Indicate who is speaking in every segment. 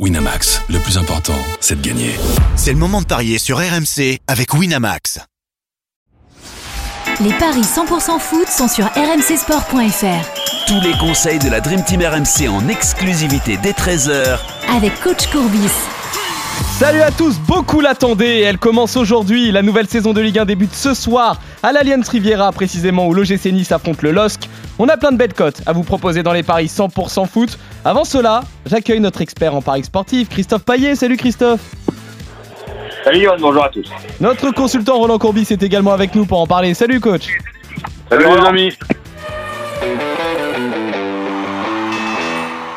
Speaker 1: Winamax, le plus important, c'est de gagner.
Speaker 2: C'est le moment de parier sur RMC avec Winamax.
Speaker 3: Les paris 100% foot sont sur rmcsport.fr.
Speaker 4: Tous les conseils de la Dream Team RMC en exclusivité dès 13h
Speaker 3: Avec coach Courbis.
Speaker 5: Salut à tous, beaucoup l'attendaient. Elle commence aujourd'hui. La nouvelle saison de Ligue 1 débute ce soir à l'Allianz Riviera, précisément où l'OGC Nice affronte le LOSC. On a plein de belles cotes à vous proposer dans les paris 100% foot. Avant cela, j'accueille notre expert en paris sportif, Christophe Paillet. Salut Christophe.
Speaker 6: Salut Yoann, bonjour à tous.
Speaker 5: Notre consultant Roland Courbis est également avec nous pour en parler. Salut coach.
Speaker 6: Salut, les amis.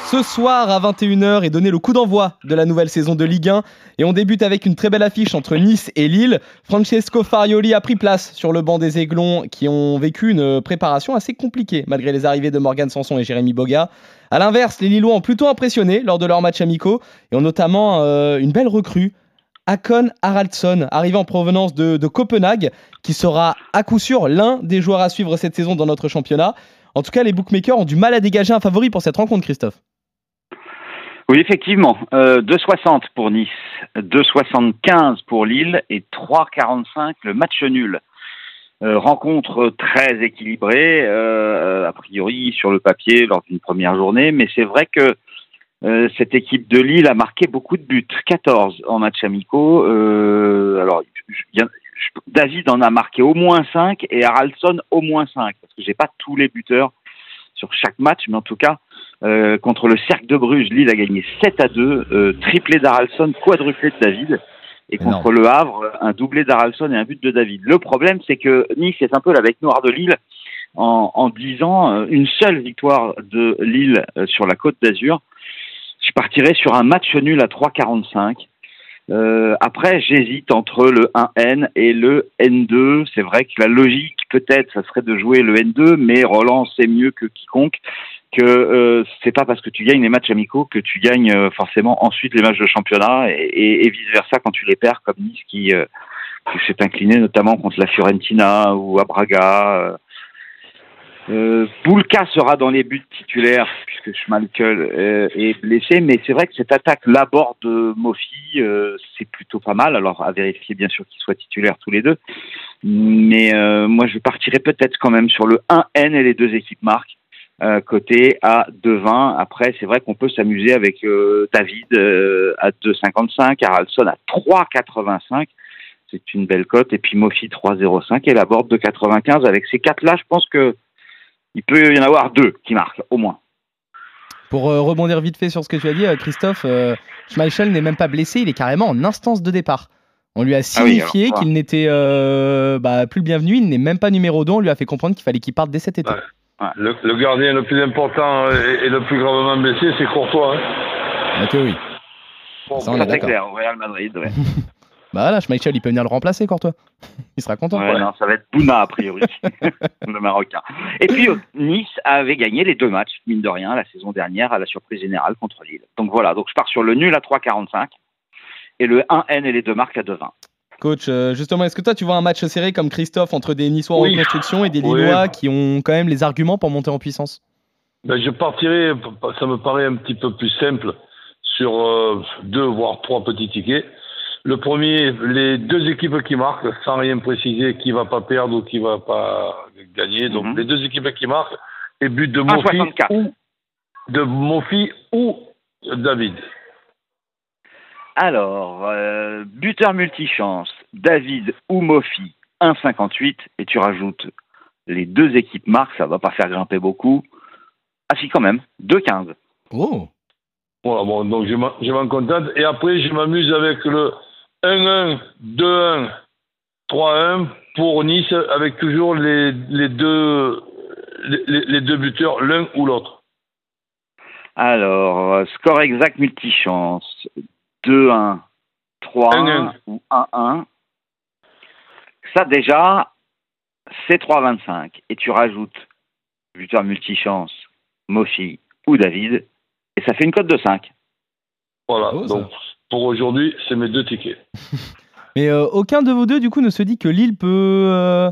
Speaker 5: Ce soir à 21h est donné le coup d'envoi de la nouvelle saison de Ligue 1 et on débute avec une très belle affiche entre Nice et Lille. Francesco Farioli a pris place sur le banc des Aiglons qui ont vécu une préparation assez compliquée malgré les arrivées de Morgan Sanson et Jérémy Boga. A l'inverse, les Lillois ont plutôt impressionné lors de leurs matchs amicaux et ont notamment euh, une belle recrue, Akon Haraldsson, arrivé en provenance de Copenhague, qui sera à coup sûr l'un des joueurs à suivre cette saison dans notre championnat. En tout cas, les bookmakers ont du mal à dégager un favori pour cette rencontre, Christophe.
Speaker 6: Oui, effectivement. Euh, 2,60 pour Nice, 2,75 pour Lille et 3,45 le match nul. Euh, rencontre très équilibrée, euh, a priori sur le papier lors d'une première journée, mais c'est vrai que euh, cette équipe de Lille a marqué beaucoup de buts, 14 en match amicaux. Alors, David en a marqué au moins 5 et Haraldsson au moins 5, parce que j'ai pas tous les buteurs sur chaque match, mais en tout cas, euh, contre le Cercle de Bruges, Lille a gagné 7 à 2, euh, triplé d'Haraldsson, quadruplé de David. Et contre le Havre, un doublé d'Haraldsson et un but de David. Le problème, c'est que Nice est un peu la bec noire de Lille en, en disant euh, une seule victoire de Lille euh, sur la côte d'Azur. Je partirais sur un match nul à 3,45. Euh, après, j'hésite entre le 1N et le N2. C'est vrai que la logique, peut-être, ça serait de jouer le N2, mais Roland sait mieux que quiconque que euh, c'est pas parce que tu gagnes les matchs amicaux que tu gagnes euh, forcément ensuite les matchs de championnat et, et, vice versa quand tu les perds, comme Nice qui, euh, qui s'est incliné notamment contre la Fiorentina ou à Braga. Euh. Boulka sera dans les buts titulaires puisque Schmalkel euh, est blessé, mais c'est vrai que cette attaque Laborde de Mofi, euh, c'est plutôt pas mal. Alors à vérifier bien sûr qu'ils soient titulaires tous les deux, mais euh, moi je partirais peut-être quand même sur le 1N et les deux équipes marquent euh, côté à 2,20. Après c'est vrai qu'on peut s'amuser avec David à 2,55, Haraldsson à 3,85. C'est une belle cote. Et puis Mofi 3,05 et Laborde de 95. Avec ces quatre-là, je pense que il peut y en avoir deux qui marquent, au moins.
Speaker 5: Pour euh, rebondir vite fait sur ce que tu as dit, euh, Christophe, euh, Schmeichel n'est même pas blessé, il est carrément en instance de départ. On lui a
Speaker 6: Ah oui,
Speaker 5: signifié
Speaker 6: alors,
Speaker 5: qu'il n'était euh, bah, plus le bienvenu, il n'est même pas numéro 2, on lui a fait comprendre qu'il fallait qu'il parte dès cet été.
Speaker 7: Ouais. Le, le gardien le plus important et, et le plus gravement blessé, c'est Courtois. Hein.
Speaker 5: Ah que oui. Ça, on est
Speaker 6: clair, au Real Madrid. Ouais.
Speaker 5: Bah voilà, Schmeichel, il peut venir le remplacer, toi. Il sera content.
Speaker 6: Ouais, non, ça va être Bouna, a priori, le Marocain. Et puis, euh, Nice avait gagné les deux matchs, mine de rien, la saison dernière, à la surprise générale contre Lille. Donc voilà, donc je pars sur le nul à 3,45 et le 1N et les deux marques à 2,20.
Speaker 5: Coach, euh, justement, est-ce que toi, tu vois un match serré comme Christophe entre des Niçois en reconstruction et des
Speaker 7: Oui.
Speaker 5: Lillois qui ont quand même les arguments pour monter en puissance?
Speaker 7: Ben, je partirais, ça me paraît un petit peu plus simple, sur euh, deux voire trois petits tickets. Le premier, les deux équipes qui marquent, sans rien préciser qui va pas perdre ou qui va pas gagner. Donc
Speaker 6: Mhm.
Speaker 7: les deux équipes qui marquent et but de Mofi
Speaker 6: 1,64.
Speaker 7: ou de Mofi ou David.
Speaker 6: Alors, euh, buteur multichance, David ou Mofi, 1,58 et tu rajoutes les deux équipes marques, ça va pas faire grimper beaucoup. Ah si, quand même, 2,15.
Speaker 5: Oh
Speaker 7: Voilà, bon, donc je m'en contente. Et après, je m'amuse avec le 1-1, 2-1, 3-1 pour Nice, avec toujours les, les deux, les, les- les deux buteurs, l'un ou l'autre.
Speaker 6: Alors, euh, score exact multichance, 2-1, 3-1
Speaker 7: 1-1.
Speaker 6: ou 1-1. Ça déjà, c'est 3,25. Et tu rajoutes buteur multichance, Mofi ou David, et ça fait une cote de 5.
Speaker 7: Voilà,
Speaker 5: Oh, ça.
Speaker 7: Pour aujourd'hui, c'est mes deux tickets.
Speaker 5: Mais euh, aucun de vous deux, du coup, ne se dit que Lille peut, euh,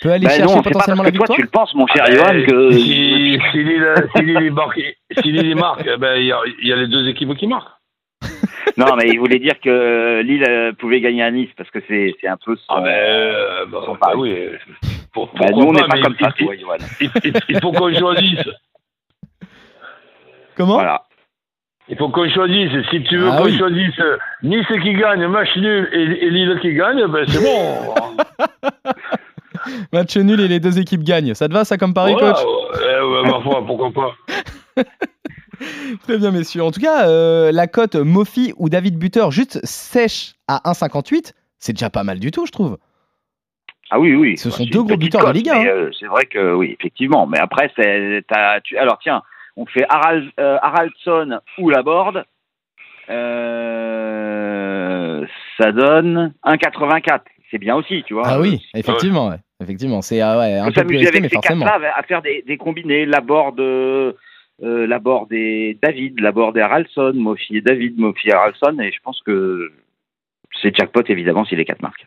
Speaker 5: peut aller
Speaker 6: Bah
Speaker 5: chercher
Speaker 6: non, c'est pas parce
Speaker 5: potentiellement
Speaker 6: que
Speaker 5: la
Speaker 6: toi
Speaker 5: victoire
Speaker 6: tu le penses, mon cher
Speaker 7: Ah,
Speaker 6: Johan,
Speaker 7: ben,
Speaker 6: que...
Speaker 7: Si, si Lille, si Lille marque, si Lille marque, eh ben, il y, a- il y a les deux équipes qui marquent.
Speaker 6: non, mais il voulait dire que Lille euh, pouvait gagner à Nice parce que c'est c'est un peu son.
Speaker 7: Ah ben, euh, bah,
Speaker 6: Son
Speaker 7: bah oui. Pour, pourquoi
Speaker 6: nous, on n'est pas comme ça,
Speaker 7: il-
Speaker 6: toi, Johan.
Speaker 7: il faut qu'on choisisse.
Speaker 5: Comment?
Speaker 6: Voilà.
Speaker 7: Il faut qu'on choisisse. Si tu veux
Speaker 5: Ah
Speaker 7: qu'on
Speaker 5: oui.
Speaker 7: choisisse Nice qui gagne, match nul et, et Lille qui gagne, ben c'est bon.
Speaker 5: Match nul et les deux équipes gagnent. Ça te va, ça, comme pari,
Speaker 7: Voilà,
Speaker 5: coach
Speaker 7: ouais, ouais, ma foi, pourquoi pas.
Speaker 5: Très bien, messieurs. En tout cas, euh, la cote Mofi ou David Buter juste sèche à 1,58, c'est déjà pas mal du tout, je trouve.
Speaker 6: Ah oui, oui.
Speaker 5: Ce
Speaker 6: Bah,
Speaker 5: sont deux gros buteurs de Ligue 1,
Speaker 6: mais,
Speaker 5: hein.
Speaker 6: euh, c'est vrai que oui, effectivement. Mais après, c'est, t'as- tu, alors tiens, on fait Harald, euh, Haraldsson ou Laborde. Euh, ça donne 1,84. C'est bien aussi, tu vois.
Speaker 5: Ah oui, effectivement, ouais. Effectivement, c'est ah ouais, un peu plus risqué, mais forcément.
Speaker 6: à faire des, des combinés. Laborde, euh, euh, Laborde et David, Laborde et Haraldsson, Mofi et David, Mofi et Haraldsson. Et je pense que c'est jackpot évidemment si les quatre marquent.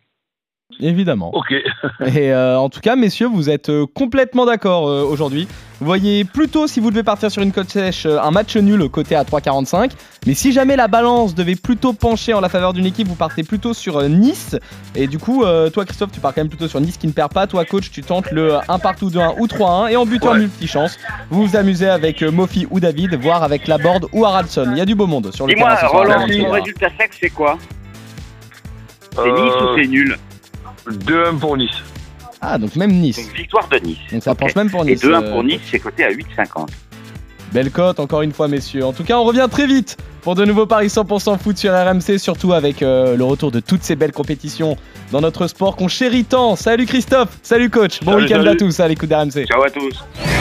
Speaker 5: Évidemment.
Speaker 7: Ok.
Speaker 5: Et euh, en tout cas, messieurs, vous êtes euh, complètement d'accord euh, aujourd'hui. Vous voyez plutôt, si vous devez partir sur une cote sèche, un match nul côté à 3,45. Mais si jamais la balance devait plutôt pencher en la faveur d'une équipe, vous partez plutôt sur euh, Nice. Et du coup, euh, toi, Christophe, tu pars quand même plutôt sur Nice qui ne perd pas. Toi, coach, tu tentes le 1 partout 2-1 ou 3-1. Et en buteur
Speaker 7: Ouais.
Speaker 5: multi-chance, vous vous amusez avec Mofi ou David, voire avec Laborde ou Haraldson. Il y a du beau monde sur le
Speaker 6: Dis-moi. Roland, ton résultat sec, c'est quoi? C'est Nice
Speaker 7: Euh,
Speaker 6: ou c'est nul?
Speaker 7: 2-1 pour Nice.
Speaker 5: Ah, donc même Nice.
Speaker 6: Donc victoire de Nice.
Speaker 5: Donc ça
Speaker 6: Ok.
Speaker 5: penche même pour
Speaker 6: Et
Speaker 5: Nice.
Speaker 6: 2-1
Speaker 5: euh,
Speaker 6: pour Nice, c'est coté à 8,50.
Speaker 5: Belle cote, encore une fois, messieurs. En tout cas, on revient très vite pour de nouveaux paris 100% foot sur RMC, surtout avec euh, le retour de toutes ces belles compétitions dans notre sport qu'on chérit tant. Salut Christophe, salut coach, bon week-end à
Speaker 7: salut.
Speaker 5: tous à l'écoute d'RMC.
Speaker 6: Ciao à tous.